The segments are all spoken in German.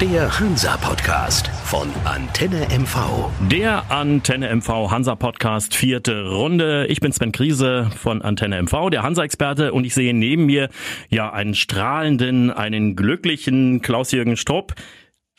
Der Hansa-Podcast von Antenne MV. Der Antenne MV Hansa-Podcast, vierte Runde. Ich bin Sven Kriese von Antenne MV, der Hansa-Experte, und ich sehe neben mir ja einen strahlenden, einen glücklichen Klaus-Jürgen Strupp.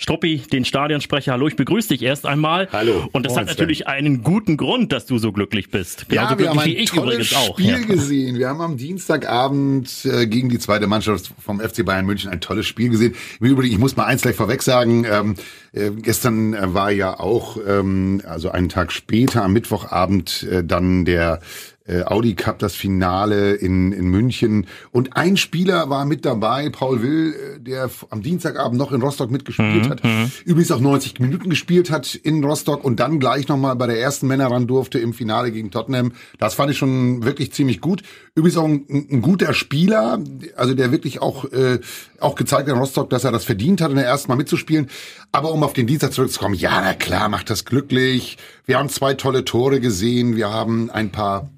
Struppi, den Stadionsprecher, hallo, ich begrüße dich erst einmal. Hallo. Und das hat natürlich einen guten Grund, dass du so glücklich bist. Genauso ja, wir haben ein wie ich tolles auch. Spiel ja. gesehen. Wir haben am Dienstagabend äh, gegen die zweite Mannschaft vom FC Bayern München ein tolles Spiel gesehen. Im Übrigen, ich muss mal eins gleich vorweg sagen, ähm, äh, gestern äh, war ja auch, ähm, also einen Tag später, am Mittwochabend, äh, dann der äh, Audi Cup, das Finale in, in München. Und ein Spieler war mit dabei, Paul Will, äh, der am Dienstagabend noch in Rostock mitgespielt mhm, hat. Mhm. Übrigens auch 90 Minuten gespielt hat in Rostock und dann gleich nochmal bei der ersten Männer ran durfte im Finale gegen Tottenham. Das fand ich schon wirklich ziemlich gut. Übrigens auch ein, ein guter Spieler, also der wirklich auch, äh, auch gezeigt hat in Rostock, dass er das verdient hat, in der ersten Mal mitzuspielen. Aber um auf den Dienstag zurückzukommen, ja, na klar, macht das glücklich. Wir haben zwei tolle Tore gesehen. Wir haben ein paar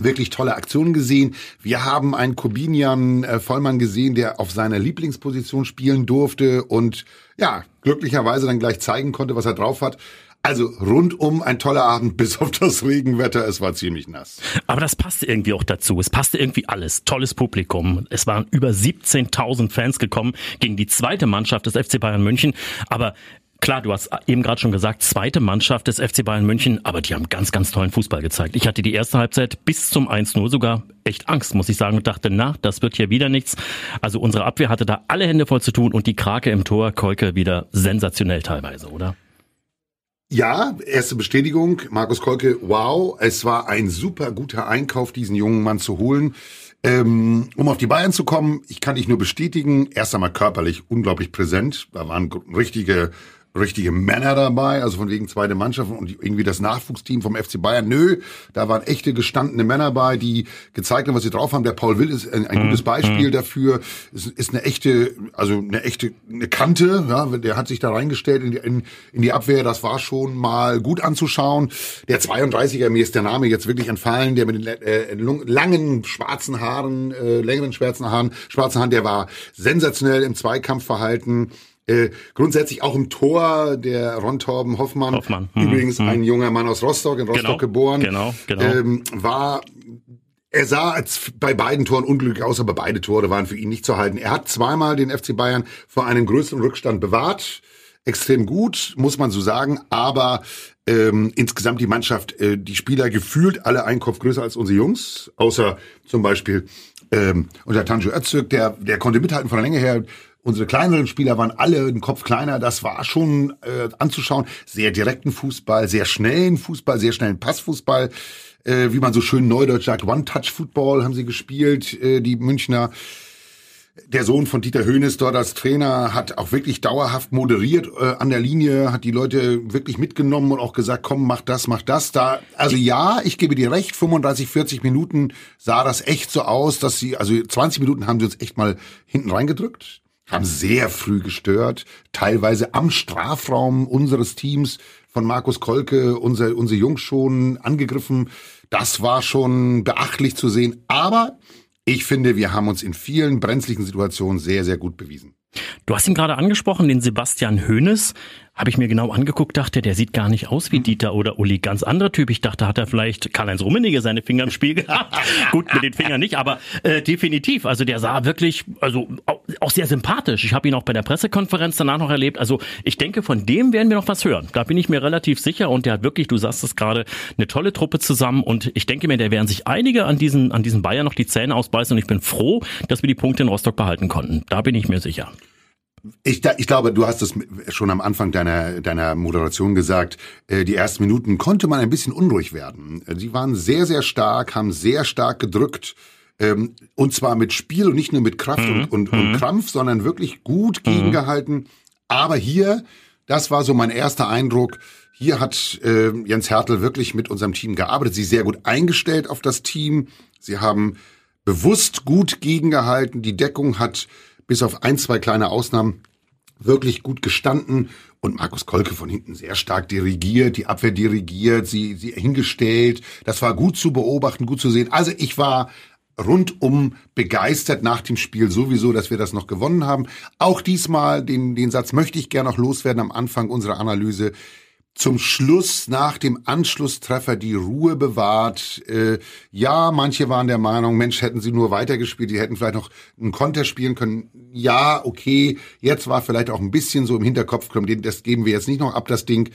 wirklich tolle Aktionen gesehen. Wir haben einen Kobinian äh, Vollmann gesehen, der auf seiner Lieblingsposition spielen durfte und ja, glücklicherweise dann gleich zeigen konnte, was er drauf hat. Also rundum ein toller Abend, bis auf das Regenwetter. Es war ziemlich nass. Aber das passte irgendwie auch dazu. Es passte irgendwie alles. Tolles Publikum. Es waren über 17.000 Fans gekommen gegen die zweite Mannschaft des FC Bayern München. Aber Klar, du hast eben gerade schon gesagt, zweite Mannschaft des FC Bayern München, aber die haben ganz, ganz tollen Fußball gezeigt. Ich hatte die erste Halbzeit bis zum 1-0 sogar echt Angst, muss ich sagen, und dachte, na, das wird hier wieder nichts. Also unsere Abwehr hatte da alle Hände voll zu tun und die Krake im Tor, Kolke wieder sensationell teilweise, oder? Ja, erste Bestätigung, Markus Kolke, wow, es war ein super guter Einkauf, diesen jungen Mann zu holen. Ähm, um auf die Bayern zu kommen, ich kann dich nur bestätigen, erst einmal körperlich unglaublich präsent. Da waren richtige richtige Männer dabei, also von wegen zweite Mannschaft und irgendwie das Nachwuchsteam vom FC Bayern. Nö, da waren echte gestandene Männer bei, die gezeigt haben, was sie drauf haben. Der Paul Will ist ein, ein gutes mhm. Beispiel mhm. dafür. Ist, ist eine echte, also eine echte eine Kante. Ja, der hat sich da reingestellt in die, in, in die Abwehr. Das war schon mal gut anzuschauen. Der 32er, mir ist der Name jetzt wirklich entfallen, der mit den äh, langen schwarzen Haaren, äh, längeren schwarzen Haaren, schwarzen Haaren, der war sensationell im Zweikampfverhalten. Äh, grundsätzlich auch im Tor der Ron Torben Hoffmann, Hoffmann. Mhm. übrigens mhm. ein junger Mann aus Rostock, in Rostock genau. geboren, genau, genau. Ähm, war er sah als bei beiden Toren unglücklich aus, aber beide Tore waren für ihn nicht zu halten. Er hat zweimal den FC Bayern vor einem größeren Rückstand bewahrt. Extrem gut, muss man so sagen. Aber ähm, insgesamt die Mannschaft, äh, die Spieler gefühlt alle einen Kopf größer als unsere Jungs. Außer zum Beispiel ähm, unser Tanjo Öztürk, der, der konnte mithalten von der Länge her. Unsere kleineren Spieler waren alle einen Kopf kleiner. Das war schon äh, anzuschauen. Sehr direkten Fußball, sehr schnellen Fußball, sehr schnellen Passfußball. Äh, wie man so schön neudeutsch sagt, One-Touch-Football haben sie gespielt, äh, die Münchner. Der Sohn von Dieter Höhnes dort als Trainer hat auch wirklich dauerhaft moderiert äh, an der Linie, hat die Leute wirklich mitgenommen und auch gesagt, komm, mach das, mach das. Da, also ja, ich gebe dir recht, 35, 40 Minuten sah das echt so aus, dass sie, also 20 Minuten haben sie uns echt mal hinten reingedrückt haben sehr früh gestört, teilweise am Strafraum unseres Teams von Markus Kolke, unser, unsere Jungs schon angegriffen. Das war schon beachtlich zu sehen. Aber ich finde, wir haben uns in vielen brenzlichen Situationen sehr, sehr gut bewiesen. Du hast ihn gerade angesprochen, den Sebastian Höhnes. Habe ich mir genau angeguckt, dachte, der sieht gar nicht aus wie Dieter oder Uli. Ganz anderer Typ. Ich dachte, hat er vielleicht Karl-Heinz Rummenigge seine Finger im Spiel gehabt. Gut, mit den Fingern nicht, aber äh, definitiv. Also der sah wirklich, also auch sehr sympathisch. Ich habe ihn auch bei der Pressekonferenz danach noch erlebt. Also ich denke, von dem werden wir noch was hören. Da bin ich mir relativ sicher. Und der hat wirklich, du sagst es gerade, eine tolle Truppe zusammen. Und ich denke mir, der werden sich einige an diesen, an diesen Bayern noch die Zähne ausbeißen. Und ich bin froh, dass wir die Punkte in Rostock behalten konnten. Da bin ich mir sicher. Ich, ich glaube, du hast es schon am Anfang deiner, deiner Moderation gesagt. Äh, die ersten Minuten konnte man ein bisschen unruhig werden. Sie waren sehr, sehr stark, haben sehr stark gedrückt. Ähm, und zwar mit Spiel und nicht nur mit Kraft mhm. und, und, und, mhm. Krampf, sondern wirklich gut mhm. gegengehalten. Aber hier, das war so mein erster Eindruck, hier hat äh, Jens Hertel wirklich mit unserem Team gearbeitet, sie sehr gut eingestellt auf das Team. Sie haben bewusst gut gegengehalten. Die Deckung hat bis auf ein, zwei kleine Ausnahmen wirklich gut gestanden und Markus Kolke von hinten sehr stark dirigiert, die Abwehr dirigiert, sie, sie hingestellt. Das war gut zu beobachten, gut zu sehen. Also ich war rundum begeistert nach dem Spiel sowieso, dass wir das noch gewonnen haben. Auch diesmal, den, den Satz möchte ich gerne noch loswerden am Anfang unserer Analyse zum Schluss nach dem Anschlusstreffer die Ruhe bewahrt. Äh, ja, manche waren der Meinung, Mensch, hätten sie nur weitergespielt, die hätten vielleicht noch einen Konter spielen können. Ja, okay, jetzt war vielleicht auch ein bisschen so im Hinterkopf, das geben wir jetzt nicht noch ab, das Ding.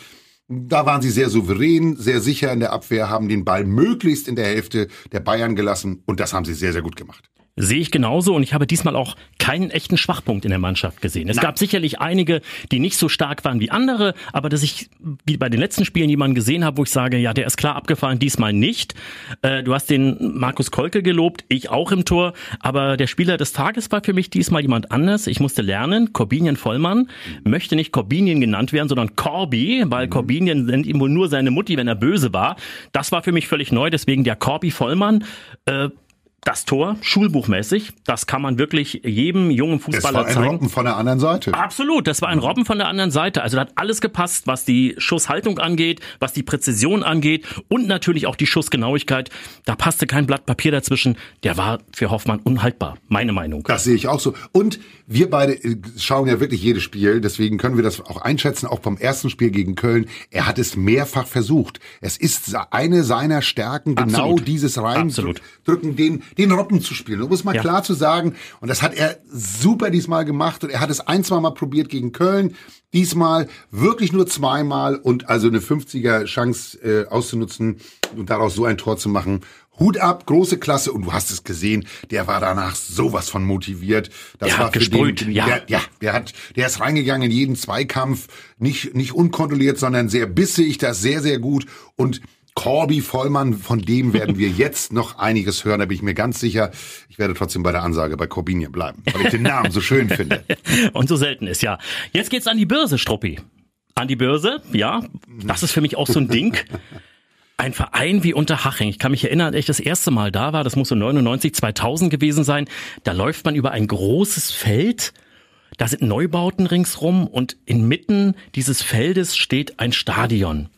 Da waren sie sehr souverän, sehr sicher in der Abwehr, haben den Ball möglichst in der Hälfte der Bayern gelassen und das haben sie sehr, sehr gut gemacht. Sehe ich genauso und ich habe diesmal auch keinen echten Schwachpunkt in der Mannschaft gesehen. Es Nein. gab sicherlich einige, die nicht so stark waren wie andere, aber dass ich wie bei den letzten Spielen jemanden gesehen habe, wo ich sage, ja, der ist klar abgefallen, diesmal nicht. Äh, du hast den Markus Kolke gelobt, ich auch im Tor, aber der Spieler des Tages war für mich diesmal jemand anders. Ich musste lernen, Corbinian Vollmann möchte nicht Corbinian genannt werden, sondern Corby, weil mhm. Corbinian nennt ihm wohl nur seine Mutti, wenn er böse war. Das war für mich völlig neu, deswegen der Corby Vollmann. Äh, das Tor, schulbuchmäßig, das kann man wirklich jedem jungen Fußballer zeigen. Das war ein Robben von der anderen Seite. Absolut, das war ein Robben von der anderen Seite. Also da hat alles gepasst, was die Schusshaltung angeht, was die Präzision angeht und natürlich auch die Schussgenauigkeit. Da passte kein Blatt Papier dazwischen. Der war für Hoffmann unhaltbar, meine Meinung. Das sehe ich auch so. Und wir beide äh, schauen ja wirklich jedes Spiel, deswegen können wir das auch einschätzen, auch vom ersten Spiel gegen Köln. Er hat es mehrfach versucht. Es ist eine seiner Stärken, genau Absolut. dieses reindrücken, den den Robben zu spielen. Um es mal ja. klar zu sagen. Und das hat er super diesmal gemacht. Und er hat es ein, zwei Mal probiert gegen Köln. Diesmal wirklich nur zweimal und also eine 50er Chance äh, auszunutzen und daraus so ein Tor zu machen. Hut ab, große Klasse und du hast es gesehen, der war danach sowas von motiviert. Das der war hat gesprüht, den, ja. Der, ja, der hat, der ist reingegangen in jeden Zweikampf, nicht nicht unkontrolliert, sondern sehr bissig, das sehr sehr gut und Corby Vollmann, von dem werden wir jetzt noch einiges hören, da bin ich mir ganz sicher. Ich werde trotzdem bei der Ansage bei Corbinian bleiben, weil ich den Namen so schön finde. Und so selten ist, ja. Jetzt geht's an die Börse, Struppi. An die Börse, ja. Das ist für mich auch so ein Ding. Ein Verein wie Unterhaching. Ich kann mich erinnern, als ich das erste Mal da war, das muss so 99, 2000 gewesen sein. Da läuft man über ein großes Feld. Da sind Neubauten ringsrum und inmitten dieses Feldes steht ein Stadion.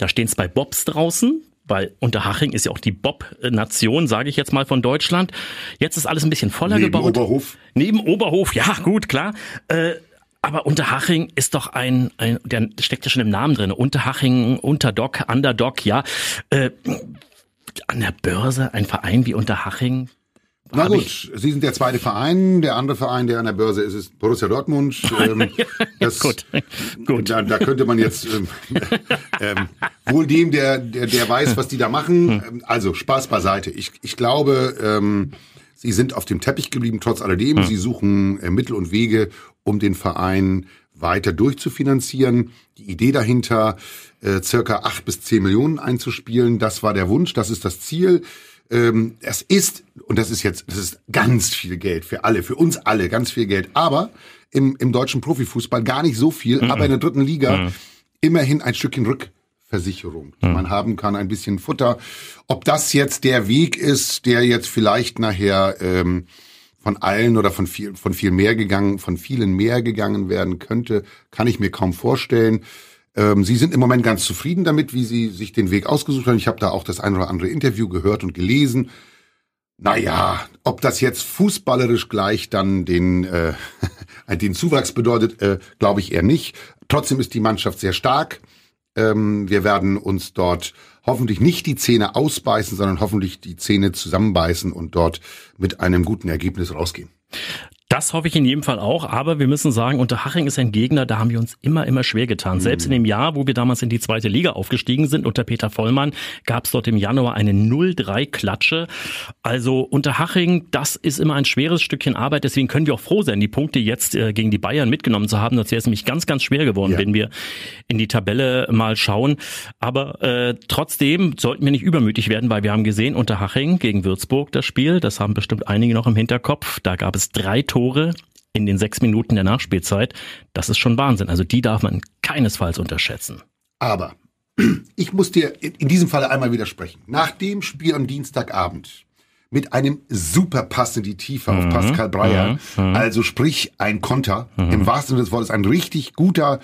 Da stehen zwei Bobs draußen, weil Unterhaching ist ja auch die Bob-Nation, sage ich jetzt mal von Deutschland. Jetzt ist alles ein bisschen voller Neben gebaut. Neben Oberhof. Neben Oberhof, ja gut, klar. Äh, aber Unterhaching ist doch ein, ein, der steckt ja schon im Namen drin. Unterhaching, Unterdog, Underdog, ja. Äh, an der Börse ein Verein wie Unterhaching, na gut, Sie sind der zweite Verein. Der andere Verein, der an der Börse ist, ist Borussia Dortmund. Ähm, das, gut, gut. Da, da könnte man jetzt ähm, ähm, wohl dem, der, der, der weiß, was die da machen. Hm. Also Spaß beiseite. Ich, ich glaube, ähm, Sie sind auf dem Teppich geblieben, trotz alledem. Hm. Sie suchen äh, Mittel und Wege, um den Verein weiter durchzufinanzieren. Die Idee dahinter, äh, circa acht bis zehn Millionen einzuspielen, das war der Wunsch, das ist das Ziel ähm, es ist, und das ist jetzt, das ist ganz viel Geld für alle, für uns alle, ganz viel Geld, aber im, im deutschen Profifußball gar nicht so viel, mhm. aber in der dritten Liga mhm. immerhin ein Stückchen Rückversicherung, die mhm. man haben kann, ein bisschen Futter. Ob das jetzt der Weg ist, der jetzt vielleicht nachher ähm, von allen oder von viel, von viel mehr gegangen, von vielen mehr gegangen werden könnte, kann ich mir kaum vorstellen. Ähm, Sie sind im Moment ganz zufrieden damit, wie Sie sich den Weg ausgesucht haben. Ich habe da auch das ein oder andere Interview gehört und gelesen. Naja, ob das jetzt fußballerisch gleich dann den, äh, den Zuwachs bedeutet, äh, glaube ich eher nicht. Trotzdem ist die Mannschaft sehr stark. Ähm, wir werden uns dort hoffentlich nicht die Zähne ausbeißen, sondern hoffentlich die Zähne zusammenbeißen und dort mit einem guten Ergebnis rausgehen. Das hoffe ich in jedem Fall auch, aber wir müssen sagen, Unterhaching ist ein Gegner, da haben wir uns immer, immer schwer getan. Mhm. Selbst in dem Jahr, wo wir damals in die zweite Liga aufgestiegen sind, unter Peter Vollmann, gab es dort im Januar eine 0-3-Klatsche. Also Unterhaching, das ist immer ein schweres Stückchen Arbeit, deswegen können wir auch froh sein, die Punkte jetzt äh, gegen die Bayern mitgenommen zu haben. Das wäre nämlich ganz, ganz schwer geworden, ja. wenn wir in die Tabelle mal schauen. Aber äh, trotzdem sollten wir nicht übermütig werden, weil wir haben gesehen, Unterhaching gegen Würzburg das Spiel, das haben bestimmt einige noch im Hinterkopf, da gab es drei Tore Tore in den sechs Minuten der Nachspielzeit, das ist schon Wahnsinn. Also die darf man keinesfalls unterschätzen. Aber ich muss dir in diesem Falle einmal widersprechen. Nach dem Spiel am Dienstagabend mit einem super Pass in die Tiefe auf Pascal Breyer. Also sprich ein Konter. Im wahrsten Sinne des Wortes ein richtig guter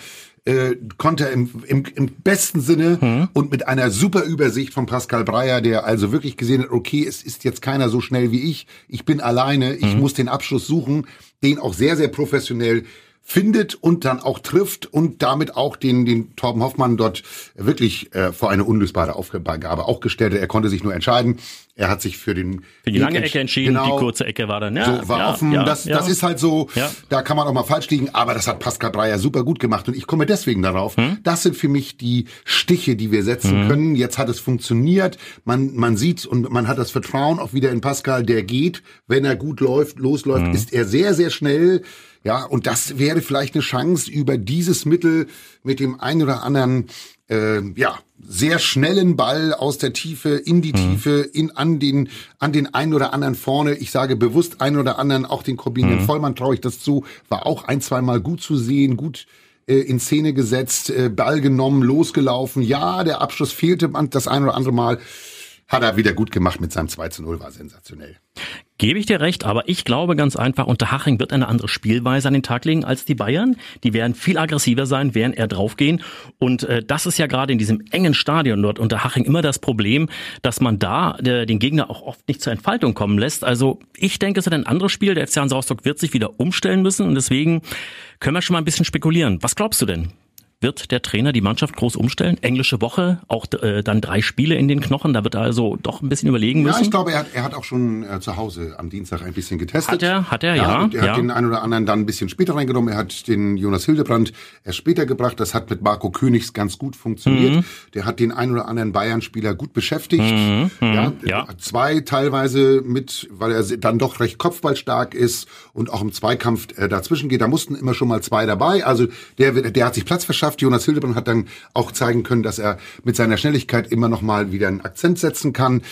äh, Konter im, im, im besten Sinne und mit einer super Übersicht von Pascal Breyer, der also wirklich gesehen hat, okay, es ist jetzt keiner so schnell wie ich. Ich bin alleine, ich muss den Abschluss suchen, den auch sehr, sehr professionell findet und dann auch trifft und damit auch den, den Torben Hoffmann dort wirklich äh, vor eine unlösbare Aufgabe auch gestellt hat. Er konnte sich nur entscheiden. Er hat sich für den Für die lange Ecke entschieden, Genau. die kurze Ecke war dann, ja. So, war ja, offen, ja, das, ja. das ist halt so, Ja. da kann man auch mal falsch liegen, aber das hat Pascal Breyer super gut gemacht und ich komme deswegen darauf. Hm? Das sind für mich die Stiche, die wir setzen können. Jetzt hat es funktioniert, man, man sieht und man hat das Vertrauen auch wieder in Pascal, der geht, wenn er gut läuft, losläuft, Hm. ist er sehr, sehr schnell. Ja, und das wäre vielleicht eine Chance über dieses Mittel mit dem einen oder anderen äh, ja, sehr schnellen Ball aus der Tiefe in die Tiefe, in an den an den einen oder anderen vorne. Ich sage bewusst einen oder anderen, auch den Corbinian Vollmann traue ich das zu, war auch ein, zweimal gut zu sehen, gut äh, in Szene gesetzt, äh, Ball genommen, losgelaufen. Ja, der Abschluss fehlte man das ein oder andere Mal. Hat er wieder gut gemacht mit seinem 2 zu 0, war sensationell. Gebe ich dir recht, aber ich glaube ganz einfach, Unterhaching wird eine andere Spielweise an den Tag legen als die Bayern. Die werden viel aggressiver sein, werden eher draufgehen. Und äh, das ist ja gerade in diesem engen Stadion dort Unterhaching immer das Problem, dass man da äh, den Gegner auch oft nicht zur Entfaltung kommen lässt. Also ich denke, es wird ein anderes Spiel. Der FC Hansa Rostock wird sich wieder umstellen müssen und deswegen können wir schon mal ein bisschen spekulieren. Was glaubst du denn? Wird der Trainer die Mannschaft groß umstellen? Englische Woche, auch äh, dann drei Spiele in den Knochen, da wird er also doch ein bisschen überlegen müssen. Ja, ich glaube, er hat, er hat auch schon äh, zu Hause am Dienstag ein bisschen getestet. Hat er, hat er, ja, und er ja. hat den einen oder anderen dann ein bisschen später reingenommen. Er hat den Jonas Hildebrand erst später gebracht. Das hat mit Marco Königs ganz gut funktioniert. Mhm. Der hat den einen oder anderen Bayern-Spieler gut beschäftigt. ja, Mhm. ja. Zwei teilweise mit, weil er dann doch recht kopfballstark ist und auch im Zweikampf äh, dazwischen geht. Da mussten immer schon mal zwei dabei. Also der, der hat sich Platz verschafft. Jonas Hildebrand hat dann auch zeigen können, dass er mit seiner Schnelligkeit immer noch mal wieder einen Akzent setzen kann.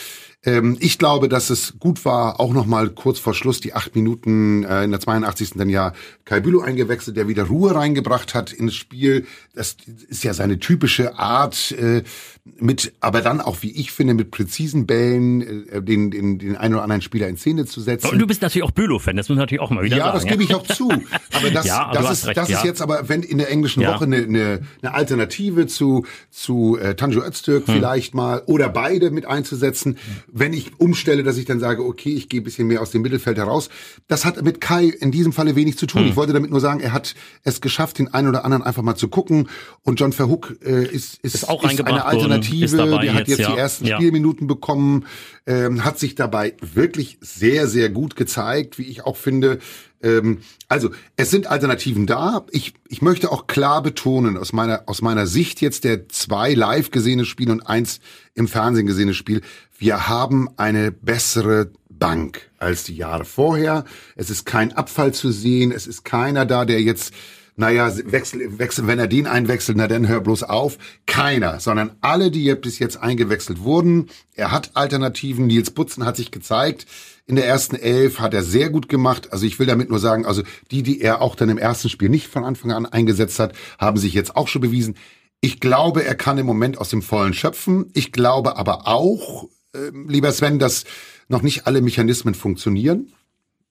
Ähm, ich glaube, dass es gut war, auch noch mal kurz vor Schluss die acht Minuten äh, in der 82. dann ja Kai Bülow eingewechselt, der wieder Ruhe reingebracht hat ins Spiel. Das ist ja seine typische Art, äh, mit, aber dann auch, wie ich finde, mit präzisen Bällen äh, den, den, den einen oder anderen Spieler in Szene zu setzen. Und du bist natürlich auch Bülow-Fan, das muss man natürlich auch mal wieder Ja, sagen. das gebe ich auch zu. Aber das, Ja, aber das, ist, recht, das ja. ist jetzt aber, wenn in der englischen Ja. Woche eine, eine, eine Alternative zu, zu äh, Tanjo Öztürk Hm. vielleicht mal oder beide mit einzusetzen, wenn ich umstelle, dass ich dann sage, okay, ich gehe ein bisschen mehr aus dem Mittelfeld heraus. Das hat mit Kai in diesem Falle wenig zu tun. Hm. Ich wollte damit nur sagen, er hat es geschafft, den einen oder anderen einfach mal zu gucken. Und John Verhoek äh, ist, ist, Ist auch eine reingebracht worden, Alternative. der hat jetzt, jetzt die ersten Ja. Spielminuten bekommen, ähm, hat sich dabei wirklich sehr, sehr gut gezeigt, wie ich auch finde. Ähm, also, es sind Alternativen da. Ich, ich möchte auch klar betonen, aus meiner, aus meiner Sicht jetzt der zwei live gesehene Spiele und eins im Fernsehen gesehene Spiel, wir haben eine bessere Bank als die Jahre vorher. Es ist kein Abfall zu sehen. Es ist keiner da, der jetzt naja, wechsel, wechsel, wenn er den einwechselt, na dann hör bloß auf. Keiner, sondern alle, die bis jetzt eingewechselt wurden. Er hat Alternativen. Nils Butzen hat sich gezeigt. In der ersten Elf hat er sehr gut gemacht. Also ich will damit nur sagen, also die, die er auch dann im ersten Spiel nicht von Anfang an eingesetzt hat, haben sich jetzt auch schon bewiesen. Ich glaube, er kann im Moment aus dem Vollen schöpfen. Ich glaube aber auch, äh, lieber Sven, dass noch nicht alle Mechanismen funktionieren.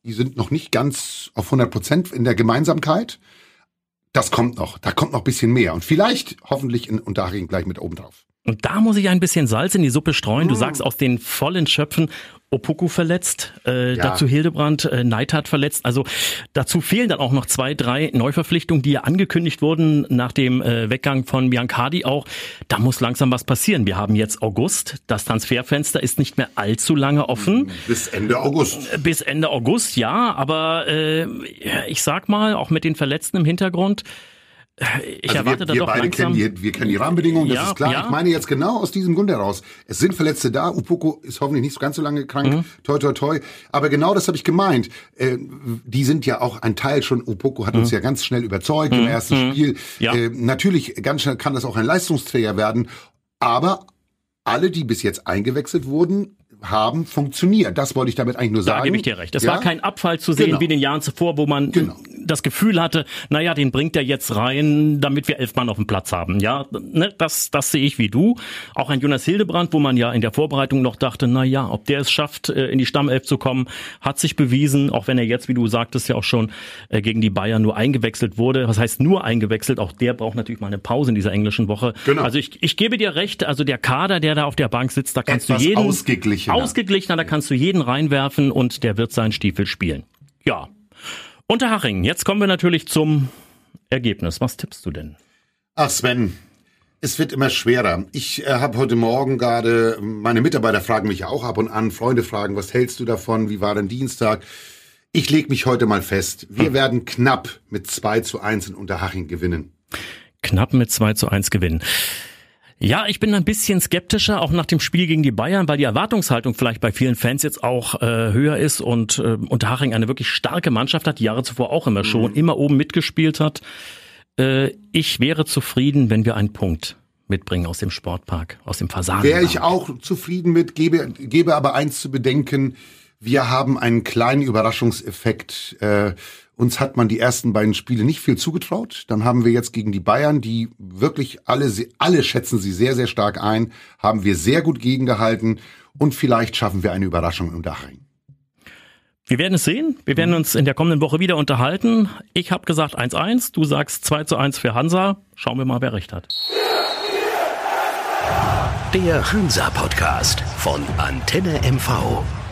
Die sind noch nicht ganz auf 100 Prozent in der Gemeinsamkeit. Das kommt noch. Da kommt noch ein bisschen mehr. Und vielleicht, hoffentlich in Unterhaching gleich mit oben drauf. Und da muss ich ein bisschen Salz in die Suppe streuen. Mm. Du sagst aus den vollen Schöpfen, Opoku verletzt, äh, Ja. dazu Hildebrand, äh, Neidhardt verletzt. Also dazu fehlen dann auch noch zwei, drei Neuverpflichtungen, die ja angekündigt wurden nach dem äh, Weggang von Biancardi auch. Da muss langsam was passieren. Wir haben jetzt August. Das Transferfenster ist nicht mehr allzu lange offen. Bis Ende August. Bis Ende August, ja, aber äh, ich sag mal, auch mit den Verletzten im Hintergrund, äh, ich Also erwarte wir, da wir doch beide langsam. kennen die, wir kennen die Rahmenbedingungen, das Ja, ist klar. ja. Ich meine jetzt genau aus diesem Grund heraus. Es sind Verletzte da. Upoko ist hoffentlich nicht so ganz so lange krank. Mhm. Toi, toi, toi. Aber genau das habe ich gemeint. Äh, die sind ja auch ein Teil schon. Upoko hat uns ja ganz schnell überzeugt im ersten Spiel. Mhm. Ja. Äh, natürlich, ganz schnell kann das auch ein Leistungsträger werden. Aber alle, die bis jetzt eingewechselt wurden, haben funktioniert. Das wollte ich damit eigentlich nur Da sagen. gebe ich dir recht. Es Ja? war kein Abfall zu sehen Genau. wie in den Jahren zuvor, wo man Genau. Das Gefühl hatte, naja, den bringt er jetzt rein, damit wir elf Mann auf dem Platz haben. Ja, ne, das, das sehe ich wie du. Auch ein Jonas Hildebrand, wo man ja in der Vorbereitung noch dachte, naja, ob der es schafft, äh, in die Stammelf zu kommen, hat sich bewiesen, auch wenn er jetzt, wie du sagtest, ja auch schon äh, gegen die Bayern nur eingewechselt wurde. Was heißt nur eingewechselt? Auch der braucht natürlich mal eine Pause in dieser englischen Woche. Genau. Also ich, ich gebe dir recht, also der Kader, der da auf der Bank sitzt, da kannst Etwas du jeden ausgeglichener. ausgeglichener, da kannst du jeden reinwerfen und der wird seinen Stiefel spielen. Ja. Unterhaching, jetzt kommen wir natürlich zum Ergebnis. Was tippst du denn? Ach Sven, es wird immer schwerer. Ich äh, habe heute Morgen gerade, meine Mitarbeiter fragen mich ja auch ab und an, Freunde fragen, was hältst du davon, wie war denn Dienstag? Ich lege mich heute mal fest, wir hm. werden knapp mit 2 zu 1 in Unterhaching gewinnen. Knapp mit 2 zu 1 gewinnen. Ja, ich bin ein bisschen skeptischer, auch nach dem Spiel gegen die Bayern, weil die Erwartungshaltung vielleicht bei vielen Fans jetzt auch äh, höher ist und äh, Unterhaching eine wirklich starke Mannschaft hat, die Jahre zuvor auch immer schon, mhm. immer oben mitgespielt hat. Äh, ich wäre zufrieden, wenn wir einen Punkt mitbringen aus dem Sportpark, aus dem Fasan. Wäre ich auch zufrieden mit, gebe, gebe aber eins zu bedenken, wir haben einen kleinen Überraschungseffekt. Äh, uns hat man die ersten beiden Spiele nicht viel zugetraut. Dann haben wir jetzt gegen die Bayern, die wirklich alle, alle schätzen sie sehr, sehr stark ein, haben wir sehr gut gegengehalten und vielleicht schaffen wir eine Überraschung im Dachring. Wir werden es sehen. Wir werden uns in der kommenden Woche wieder unterhalten. Ich habe gesagt 1-1, du sagst 2 zu 1 für Hansa. Schauen wir mal, wer recht hat. Der Hansa Podcast von Antenne MV.